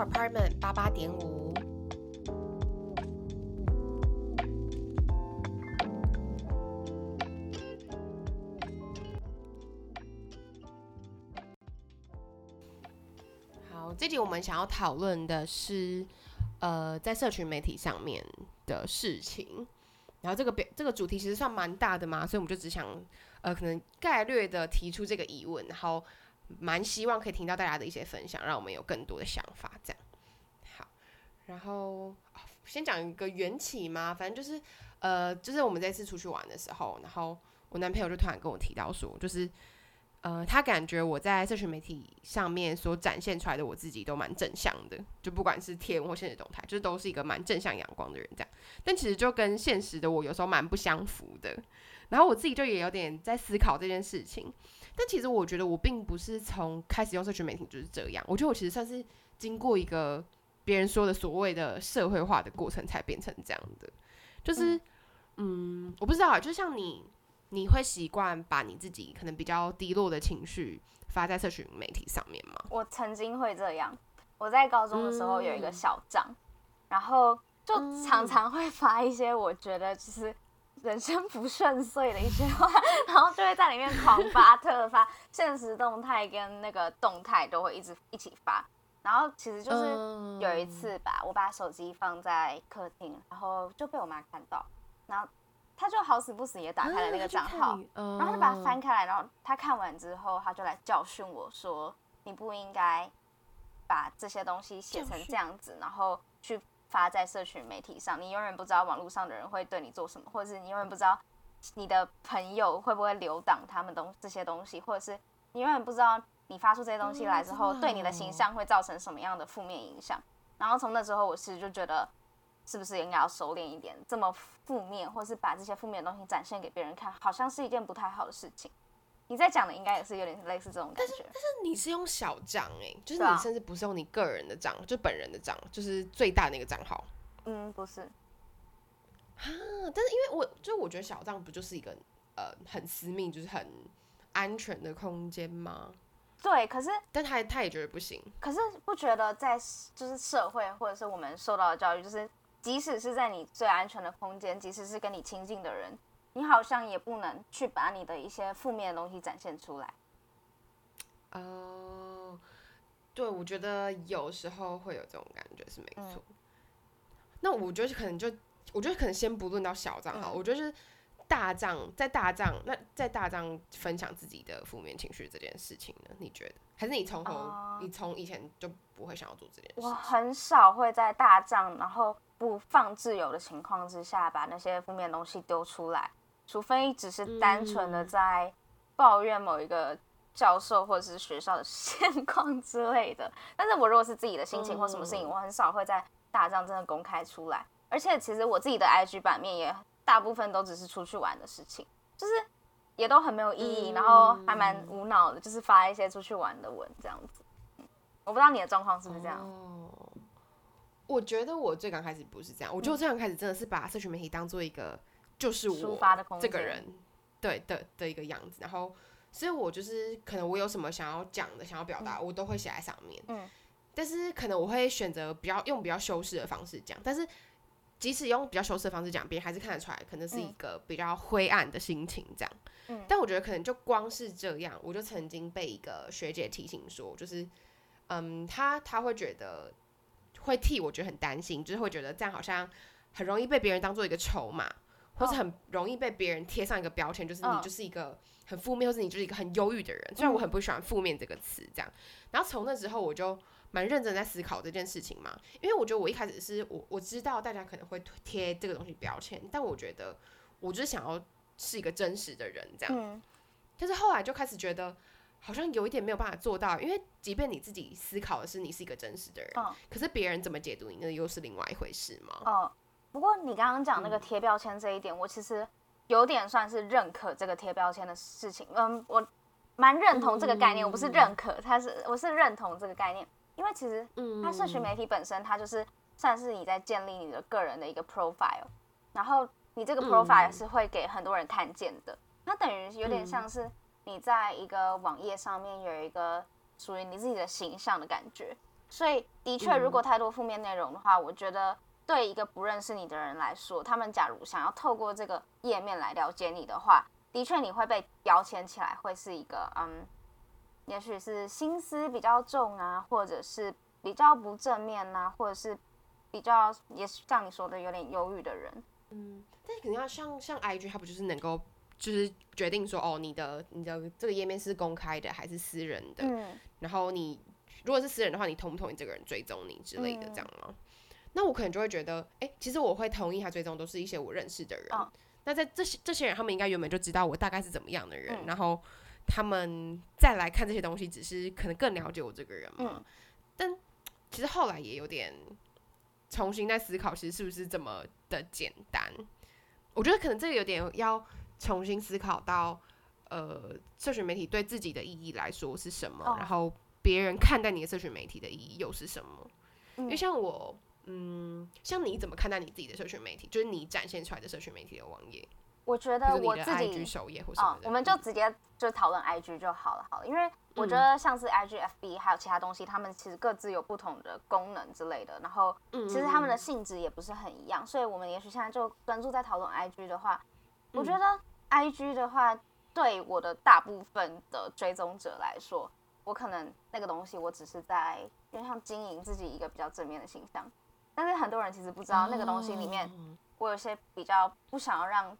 Apartment 八八点五。好，这集我们想要讨论的是，呃，在社群媒体上面的事情。然后这个表这个主题其实算蛮大的嘛，所以我们就只想，呃，可能概略的提出这个疑问，然后蛮希望可以听到大家的一些分享，让我们有更多的想法。这样，好，然后先讲一个缘起嘛，反正就是，呃，就是我们这次出去玩的时候，然后我男朋友就突然跟我提到说，就是。呃，他感觉我在社群媒体上面所展现出来的我自己都蛮正向的，就不管是贴或现实动态，就是都是一个蛮正向阳光的人这样。但其实就跟现实的我有时候蛮不相符的。然后我自己就也有点在思考这件事情。但其实我觉得我并不是从开始用社群媒体就是这样，我觉得我其实算是经过一个别人说的所谓的社会化的过程才变成这样的。就是，嗯，我不知道啊，就像你。你会习惯把你自己可能比较低落的情绪发在社群媒体上面吗？我曾经会这样。我在高中的时候有一个小账，然后就常常会发一些我觉得就是人生不顺遂的一些话，然后就会在里面狂发特发，现实动态跟那个动态都会一直一起发。然后其实就是有一次吧，我把手机放在客厅，然后就被我妈看到，然后。她就好死不死也打开了那个账号，然后他就把它翻开来，然后她看完之后，她就来教训我说：“你不应该把这些东西写成这样子，然后去发在社群媒体上。你永远不知道网络上的人会对你做什么，或者是你永远不知道你的朋友会不会留档他们东这些东西，或者是你永远不知道你发出这些东西来之后，对你的形象会造成什么样的负面影响。然后从那之后，我其实就觉得。”是不是应该要收敛一点？这么负面，或是把这些负面的东西展现给别人看，好像是一件不太好的事情。你在讲的应该也是有点类似这种感觉。但是但是你是用小账哎，就是你甚至不是用你个人的账，就本人的账，就是最大那个账号。嗯，不是。啊，但是因为我就我觉得小账不就是一个呃很私密，就是很安全的空间吗？对，可是但他他也觉得不行。可是不觉得在就是社会或者是我们受到的教育就是。即使是在你最安全的空间，即使是跟你亲近的人，你好像也不能去把你的一些负面的东西展现出来。哦，对，我觉得有时候会有这种感觉是没错。那我觉得可能就，我觉得可能先不论到小账号，我觉得是大账，在大账，那在大账分享自己的负面情绪这件事情呢？你觉得？还是你从头，你从以前就不会想要做这件事？我很少会在大账，然后。不放自由的情况之下，把那些负面东西丢出来，除非只是单纯的在抱怨某一个教授或者是学校的现况之类的。但是我如果是自己的心情或什么事情，我很少会在大帐真的公开出来。而且其实我自己的 IG 版面也大部分都只是出去玩的事情，就是也都很没有意义，然后还蛮无脑的，就是发一些出去玩的文这样子。我不知道你的状况是不是这样。我觉得我最刚开始不是这样，我觉得我最刚开始真的是把社群媒体当做一个就是我这个人对的的一个样子，然后所以我就是可能我有什么想要讲的、想要表达，我都会写在上面。嗯，但是可能我会选择比较用比较修饰的方式讲，但是即使用比较修饰的方式讲，别人还是看得出来，可能是一个比较灰暗的心情这样。嗯，但我觉得可能就光是这样，我就曾经被一个学姐提醒说，就是嗯，她她会觉得。会替我觉得很担心，就是会觉得这样好像很容易被别人当做一个筹码，或是很容易被别人贴上一个标签，就是你就是一个很负面，或是你就是一个很忧郁的人。虽然我很不喜欢“负面”这个词，这样。然后从那之后，我就蛮认真在思考这件事情嘛，因为我觉得我一开始是我我知道大家可能会贴这个东西标签，但我觉得我就是想要是一个真实的人，这样。但是后来就开始觉得。好像有一点没有办法做到，因为即便你自己思考的是你是一个真实的人，可是别人怎么解读你，那又是另外一回事嘛。哦，不过你刚刚讲那个贴标签这一点，我其实有点算是认可这个贴标签的事情。嗯，我蛮认同这个概念，我不是认可，它是我是认同这个概念，因为其实它社群媒体本身，它就是算是你在建立你的个人的一个 profile，然后你这个 profile 是会给很多人看见的，那等于有点像是。你在一个网页上面有一个属于你自己的形象的感觉，所以的确，如果太多负面内容的话，我觉得对一个不认识你的人来说，他们假如想要透过这个页面来了解你的话，的确你会被标签起来，会是一个嗯，也许是心思比较重啊，或者是比较不正面呐，或者是比较也是像你说的有点忧郁的人。嗯，但是肯定要像像 IG，它不就是能够就是决定说哦，你的你的这个页面是公开的还是私人的？嗯，然后你。如果是私人的话，你同不同意这个人追踪你之类的，这样吗？那我可能就会觉得，哎，其实我会同意他追踪，都是一些我认识的人。那在这些这些人，他们应该原本就知道我大概是怎么样的人，然后他们再来看这些东西，只是可能更了解我这个人嘛。但其实后来也有点重新在思考，其实是不是这么的简单？我觉得可能这个有点要重新思考到，呃，社群媒体对自己的意义来说是什么，然后。别人看待你的社群媒体的意义又是什么？因为像我，嗯，像你怎么看待你自己的社群媒体？就是你展现出来的社群媒体的网页。我觉得我自己首页或什么的，我们就直接就讨论 IG 就好了，好了。因为我觉得像是 IG、FB 还有其他东西，他们其实各自有不同的功能之类的，然后其实他们的性质也不是很一样，所以我们也许现在就专注在讨论 IG 的话，我觉得 IG 的话，对我的大部分的追踪者来说。我可能那个东西，我只是在因为像经营自己一个比较正面的形象，但是很多人其实不知道那个东西里面，我有些比较不想要让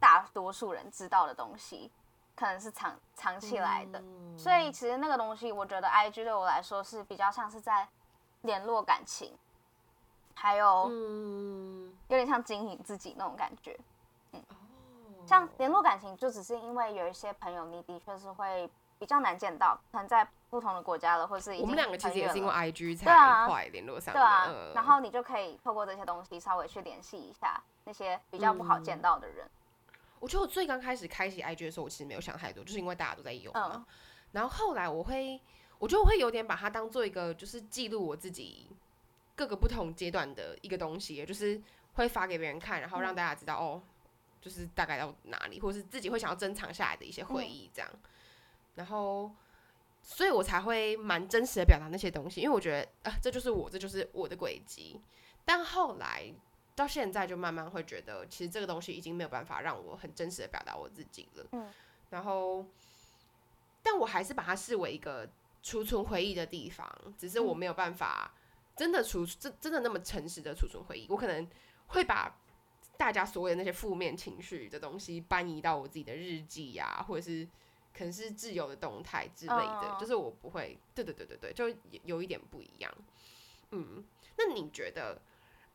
大多数人知道的东西，可能是藏藏起来的。所以其实那个东西，我觉得 I G 对我来说是比较像是在联络感情，还有有点像经营自己那种感觉。嗯，像联络感情，就只是因为有一些朋友，你的确是会。比较难见到，可能在不同的国家了，或是我们两个其实也是因为 I G 才快联络上。对啊，然后你就可以透过这些东西稍微去联系一下那些比较不好见到的人。我觉得我最刚开始开启 I G 的时候，我其实没有想太多，就是因为大家都在用嘛。然后后来我会，我觉得我会有点把它当做一个，就是记录我自己各个不同阶段的一个东西，就是会发给别人看，然后让大家知道哦，就是大概到哪里，或是自己会想要珍藏下来的一些回忆这样。然后，所以我才会蛮真实的表达那些东西，因为我觉得啊，这就是我，这就是我的轨迹。但后来到现在，就慢慢会觉得，其实这个东西已经没有办法让我很真实的表达我自己了。嗯。然后，但我还是把它视为一个储存回忆的地方，只是我没有办法真的储真真的那么诚实的储存回忆。我可能会把大家所有的那些负面情绪的东西搬移到我自己的日记呀，或者是。可能是自由的动态之类的，就是我不会，对对对对对，就有一点不一样。嗯，那你觉得，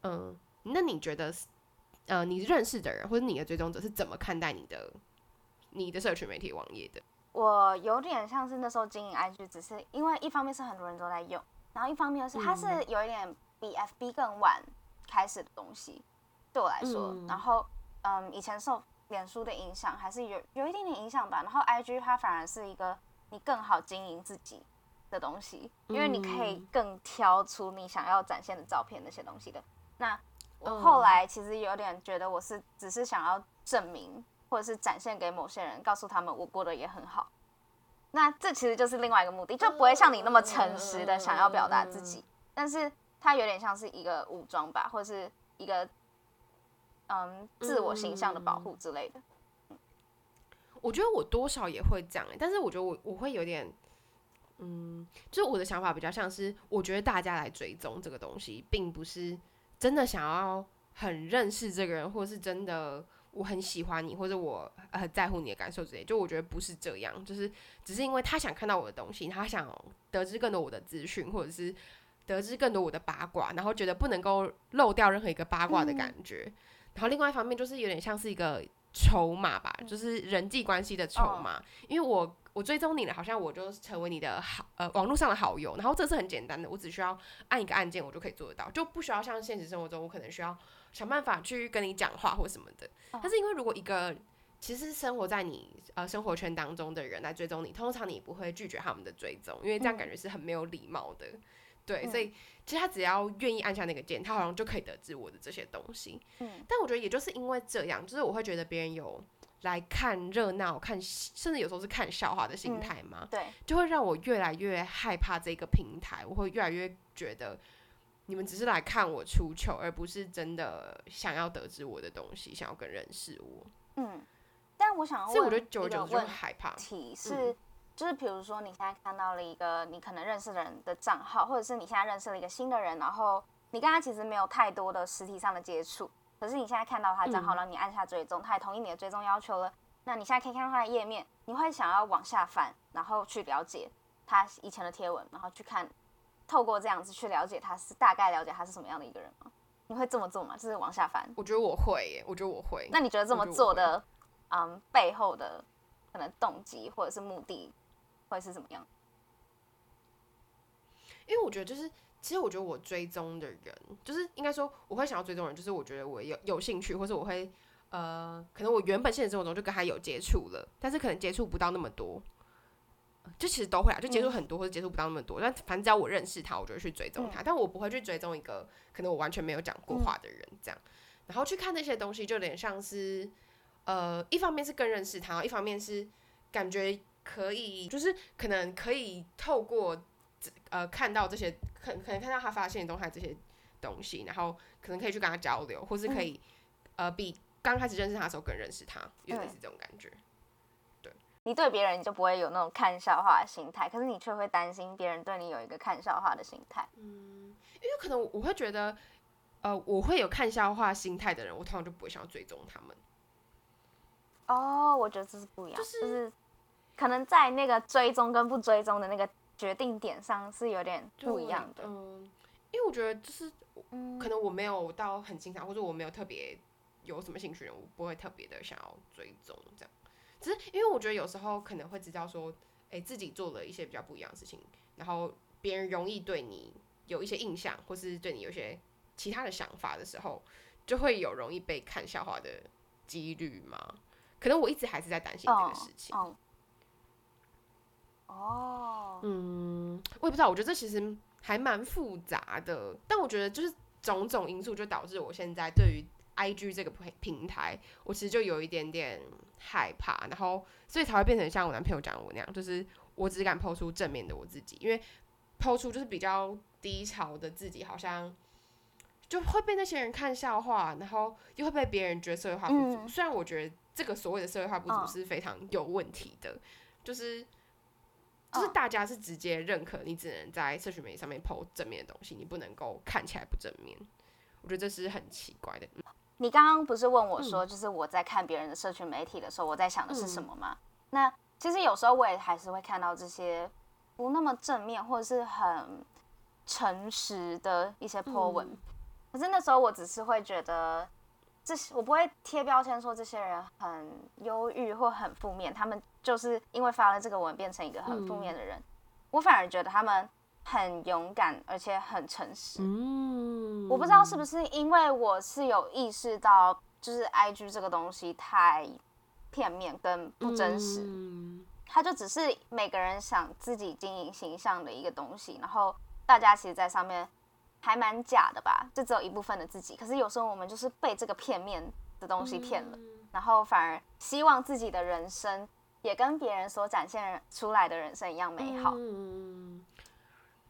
嗯，那你觉得，呃，你认识的人或者你的追踪者是怎么看待你的你的社群媒体网页的？我有点像是那时候经营 IG，只是因为一方面是很多人都在用，然后一方面是它是有一点比 FB 更晚开始的东西，对我来说。然后，嗯，以前受脸书的影响还是有有一点点影响吧，然后 I G 它反而是一个你更好经营自己的东西，因为你可以更挑出你想要展现的照片那些东西的。那我后来其实有点觉得我是只是想要证明或者是展现给某些人，告诉他们我过得也很好。那这其实就是另外一个目的，就不会像你那么诚实的想要表达自己，但是它有点像是一个武装吧，或者是一个。嗯，自我形象的保护之类的。我觉得我多少也会这样，但是我觉得我我会有点，嗯，就是我的想法比较像是，我觉得大家来追踪这个东西，并不是真的想要很认识这个人，或者是真的我很喜欢你，或者我很在乎你的感受之类。就我觉得不是这样，就是只是因为他想看到我的东西，他想得知更多我的资讯，或者是得知更多我的八卦，然后觉得不能够漏掉任何一个八卦的感觉。然后另外一方面就是有点像是一个筹码吧，就是人际关系的筹码。因为我我追踪你了，好像我就成为你的好呃网络上的好友。然后这是很简单的，我只需要按一个按键，我就可以做得到，就不需要像现实生活中我可能需要想办法去跟你讲话或什么的。但是因为如果一个其实生活在你呃生活圈当中的人来追踪你，通常你不会拒绝他们的追踪，因为这样感觉是很没有礼貌的。对，所以其实他只要愿意按下那个键，他好像就可以得知我的这些东西。嗯，但我觉得也就是因为这样，就是我会觉得别人有来看热闹、看甚至有时候是看笑话的心态嘛？对，就会让我越来越害怕这个平台。我会越来越觉得你们只是来看我出糗，而不是真的想要得知我的东西，想要跟认识我。嗯，但我想要问，我觉得久久就会害怕。题是，就是比如说你现在看到了一个你可能认识的人的账号，或者是你现在认识了一个新的人，然后你跟他其实没有太多的实体上的接触。可是你现在看到他账号了，你按下追踪，他也同意你的追踪要求了。那你现在可以看到他的页面，你会想要往下翻，然后去了解他以前的贴文，然后去看，透过这样子去了解他是大概了解他是什么样的一个人吗？你会这么做吗？就是往下翻？我觉得我会，耶，我觉得我会。那你觉得这么做的，嗯，背后的可能动机或者是目的会是怎么样？因为我觉得就是。其实我觉得我追踪的人，就是应该说我会想要追踪人，就是我觉得我有有兴趣，或者我会呃，可能我原本现实生活中就跟他有接触了，但是可能接触不到那么多，就其实都会啊，就接触很多或者接触不到那么多，但反正只要我认识他，我就会去追踪他，但我不会去追踪一个可能我完全没有讲过话的人这样，然后去看那些东西，就有点像是呃，一方面是更认识他，一方面是感觉可以，就是可能可以透过。呃，看到这些，可可能看到他发现的东西这些东西，然后可能可以去跟他交流，或是可以呃，比刚开始认识他的时候更认识他，有点是这种感觉。对，你对别人就不会有那种看笑话的心态，可是你却会担心别人对你有一个看笑话的心态。嗯，因为可能我会觉得，呃，我会有看笑话心态的人，我通常就不会想要追踪他们。哦，我觉得这是不一样，就是可能在那个追踪跟不追踪的那个。决定点上是有点不一样的，嗯，因为我觉得就是，可能我没有到很欣赏，或者我没有特别有什么兴趣人，我不会特别的想要追踪这样。只是因为我觉得有时候可能会知道说，哎，自己做了一些比较不一样的事情，然后别人容易对你有一些印象，或是对你有些其他的想法的时候，就会有容易被看笑话的几率嘛。可能我一直还是在担心这个事情。哦，嗯，我也不知道，我觉得这其实还蛮复杂的，但我觉得就是种种因素就导致我现在对于 I G 这个平平台，我其实就有一点点害怕，然后所以才会变成像我男朋友讲我那样，就是我只敢抛出正面的我自己，因为抛出就是比较低潮的自己，好像就会被那些人看笑话，然后又会被别人觉得社会化不足。虽然我觉得这个所谓的社会化不足是非常有问题的，就是。就是大家是直接认可你，只能在社群媒体上面 po 正面的东西，你不能够看起来不正面。我觉得这是很奇怪的。你刚刚不是问我说，就是我在看别人的社群媒体的时候，我在想的是什么吗？那其实有时候我也还是会看到这些不那么正面或者是很诚实的一些 po 文，可是那时候我只是会觉得。这些我不会贴标签说这些人很忧郁或很负面，他们就是因为发了这个文变成一个很负面的人。我反而觉得他们很勇敢，而且很诚实。嗯，我不知道是不是因为我是有意识到，就是 I G 这个东西太片面跟不真实，它就只是每个人想自己经营形象的一个东西，然后大家其实，在上面。还蛮假的吧，就只有一部分的自己。可是有时候我们就是被这个片面的东西骗了，然后反而希望自己的人生也跟别人所展现出来的人生一样美好。嗯，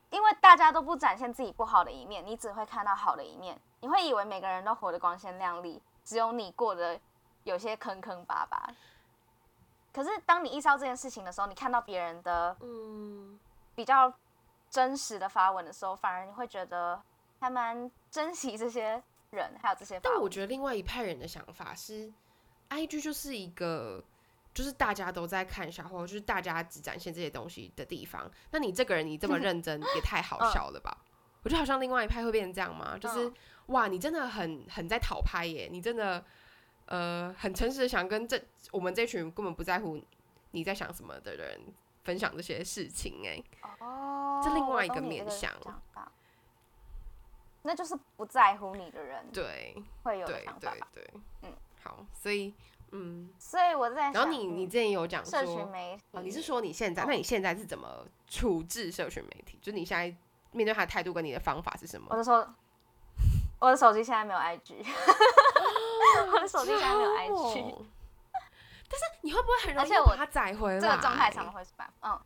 因为大家都不展现自己不好的一面，你只会看到好的一面。你会以为每个人都活得光鲜亮丽，只有你过得有些坑坑巴巴。可是当你意识到这件事情的时候，你看到别人的嗯比较。真实的发文的时候，反而你会觉得还蛮珍惜这些人，还有这些。但我觉得另外一派人的想法是，I G 就是一个就是大家都在看笑话，就是大家只展现这些东西的地方。那你这个人你这么认真，也太好笑了吧？我觉得好像另外一派会变成这样吗？就是哇，你真的很很在讨拍耶！你真的呃很诚实的想跟这我们这群根本不在乎你在想什么的人。分享这些事情，哎，哦，这另外一个面向，那就是不在乎你的人，对，会有想法，对，嗯，好，所以，嗯，所以我在，然后你你之前有讲社群媒体，哦，你是说你现在，那你现在是怎么处置社群媒体？就你现在面对他的态度跟你的方法是什么？我的手，我的手机现在没有 IG，我的手机现在没有 IG。但是你会不会很容易把它载回来？这个状态常常会是办法，嗯，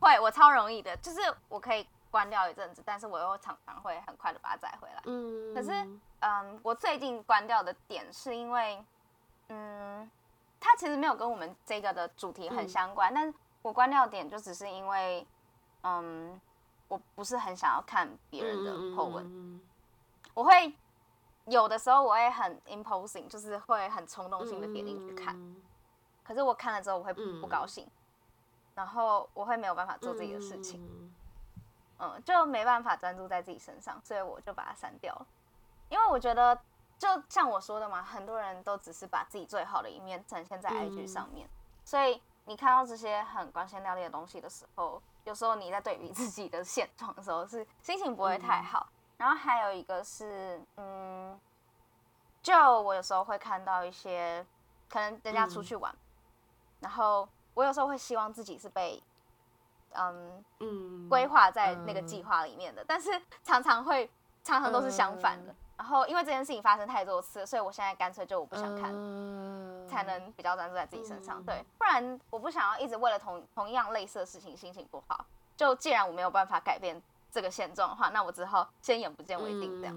会，我超容易的，就是我可以关掉一阵子，但是我又常常会很快的把它载回来。嗯，可是，嗯，我最近关掉的点是因为，嗯，它其实没有跟我们这个的主题很相关，但是我关掉点就只是因为，嗯，我不是很想要看别人的 po 文，我会。有的时候我会很 imposing，就是会很冲动性的点进去看，可是我看了之后我会不高兴，然后我会没有办法做自己的事情，嗯，就没办法专注在自己身上，所以我就把它删掉了。因为我觉得，就像我说的嘛，很多人都只是把自己最好的一面展现在 IG 上面，所以你看到这些很光鲜亮丽的东西的时候，有时候你在对比自己的现状的时候，是心情不会太好。然后还有一个是，嗯，就我有时候会看到一些，可能人家出去玩，然后我有时候会希望自己是被，嗯嗯，规划在那个计划里面的，但是常常会常常都是相反的。然后因为这件事情发生太多次，所以我现在干脆就我不想看，才能比较专注在自己身上。对，不然我不想要一直为了同同样类似的事情心情不好。就既然我没有办法改变。这个现状的话，那我只好先眼不见为定这样。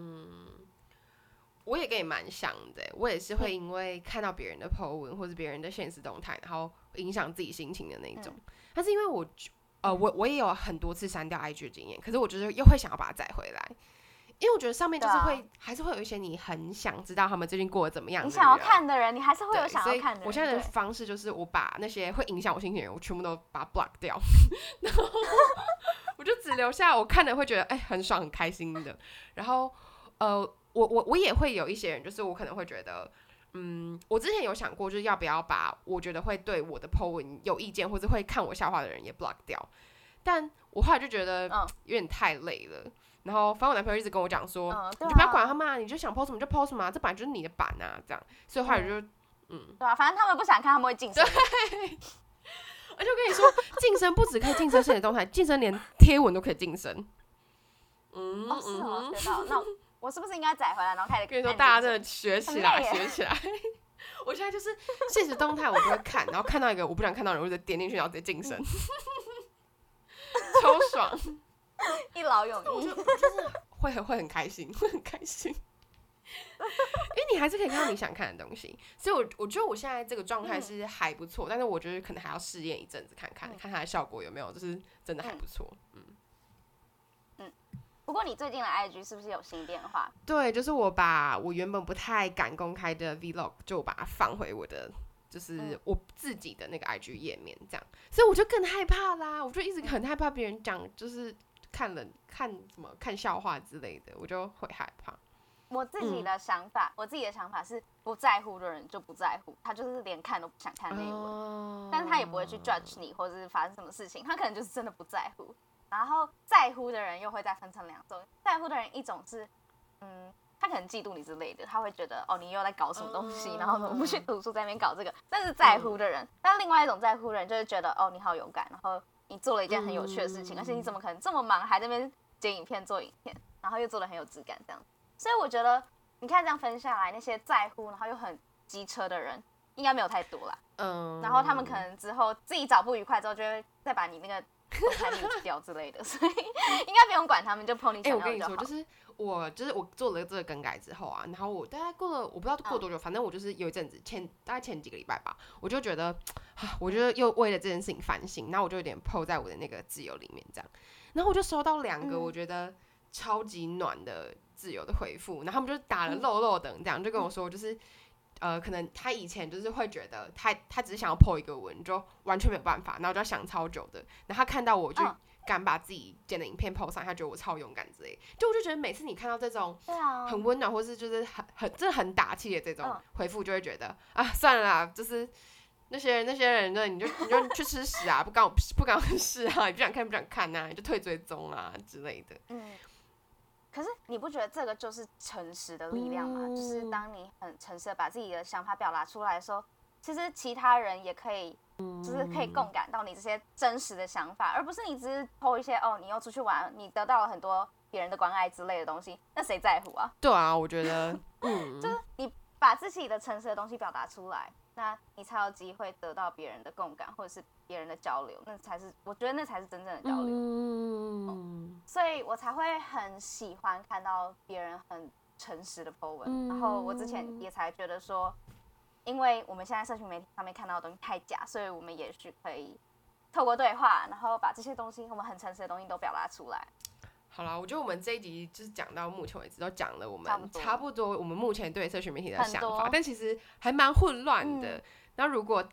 我也跟你蛮像的，我也是会因为看到别人的 po 文或者别人的现实动态，然后影响自己心情的那种。但是因为我，呃，我我也有很多次删掉 IG 的经验，可是我觉得又会想要把它载回来，因为我觉得上面就是会还是会有一些你很想知道他们最近过得怎么样，你想要看的人，你还是会有想要看的人。我现在的方式就是我把那些会影响我心情的人，我全部都把它 block 掉。然后我就只留下我看的会觉得哎很爽很开心的，然后呃我我我也会有一些人，就是我可能会觉得，嗯，我之前有想过就是要不要把我觉得会对我的 po 文有意见或者会看我笑话的人也 block 掉，但我后来就觉得有点太累了，然后反正我男朋友一直跟我讲说，你就不要管他嘛，你就想 po 什么就 po 什么，这本来就是你的版啊，这样，所以后来就嗯，对啊，反正他们不想看，他们会晋升。而且我跟你说，晋升不止可以晋升现实动态，晋升连贴文都可以晋升。嗯，哦，是哦，学到。那我是不是应该载回来，然后开始跟你说，大家真的学起来，学起来。我现在就是现实动态，我就会看，然后看到一个我不想看到人，我就点进去，然后直接晋升，超爽，一劳永逸，就是会很会很开心，会很开心。因为你还是可以看到你想看的东西，所以，我我觉得我现在这个状态是还不错，但是我觉得可能还要试验一阵子，看看看它的效果有没有，就是真的还不错。嗯嗯。不过你最近的 IG 是不是有新变化？对，就是我把我原本不太敢公开的 Vlog 就把它放回我的，就是我自己的那个 IG 页面，这样，所以我就更害怕啦。我就一直很害怕别人讲，就是看人看什么看笑话之类的，我就会害怕。我自己的想法，我自己的想法是不在乎的人就不在乎，他就是连看都不想看那一文，但是他也不会去 judge 你或者是发生什么事情，他可能就是真的不在乎。然后在乎的人又会再分成两种，在乎的人一种是，嗯，他可能嫉妒你之类的，他会觉得哦你又在搞什么东西，然后怎么不去读书在那边搞这个。那是在乎的人，但另外一种在乎的人就是觉得哦你好勇敢，然后你做了一件很有趣的事情，而且你怎么可能这么忙还在那边剪影片做影片，然后又做的很有质感这样。所以我觉得，你看这样分下来，那些在乎然后又很机车的人，应该没有太多啦。嗯。然后他们可能之后自己找不愉快之后，就会再把你那个掉之类的，所以应该不用管他们，就 o 你 想要我跟你说，就是我就是我做了这个更改之后啊，然后我大概过了我不知道过多久，反正我就是有一阵子前大概前几个礼拜吧，我就觉得，我觉得又为了这件事情反省，然后我就有点 po 在我的那个自由里面这样，然后我就收到两个我觉得超级暖的。自由的回复，然后他们就打了漏漏等，这样就跟我说，就是呃，可能他以前就是会觉得他他只是想要破一个文，就完全没有办法，然后就要想超久的。然后他看到我就敢把自己剪的影片 po 上，他觉得我超勇敢之类。就我就觉得每次你看到这种很温暖，或是就是很很真的很打气的这种回复，就会觉得啊，算了啦，就是那些人那些人呢，你就你就去吃屎啊，不干我不干我事啊，你不想看不想看呐，你就退追踪啊之类的。嗯。可是你不觉得这个就是诚实的力量吗？就是当你很诚实的把自己的想法表达出来的时候，其实其他人也可以，就是可以共感到你这些真实的想法，而不是你只是偷一些哦，你又出去玩，你得到了很多别人的关爱之类的东西，那谁在乎啊？对啊，我觉得，嗯，就是你把自己的诚实的东西表达出来，那你才有机会得到别人的共感，或者是别人的交流，那才是我觉得那才是真正的交流。嗯，所以我才会很喜欢看到别人很诚实的 po 文。然后我之前也才觉得说，因为我们现在社群媒体上面看到的东西太假，所以我们也许可以透过对话，然后把这些东西我们很诚实的东西都表达出来。好了，我觉得我们这一集就是讲到目前为止都讲了我们差不多我们目前对社群媒体的想法，但其实还蛮混乱的。那如果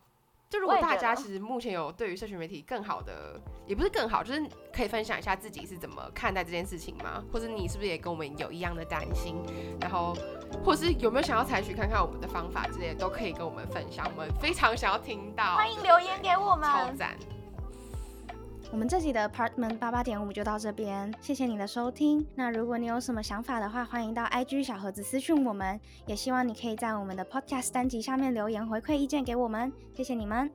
就如果大家其实目前有对于社群媒体更好的，也不是更好，就是可以分享一下自己是怎么看待这件事情吗？或者你是不是也跟我们有一样的担心？然后或是有没有想要采取看看我们的方法之类，都可以跟我们分享。我们非常想要听到，欢迎留言给我们，超赞。我们这集的 Apartment 八八点五就到这边，谢谢你的收听。那如果你有什么想法的话，欢迎到 IG 小盒子私讯我们，也希望你可以在我们的 Podcast 单集下面留言回馈意见给我们，谢谢你们。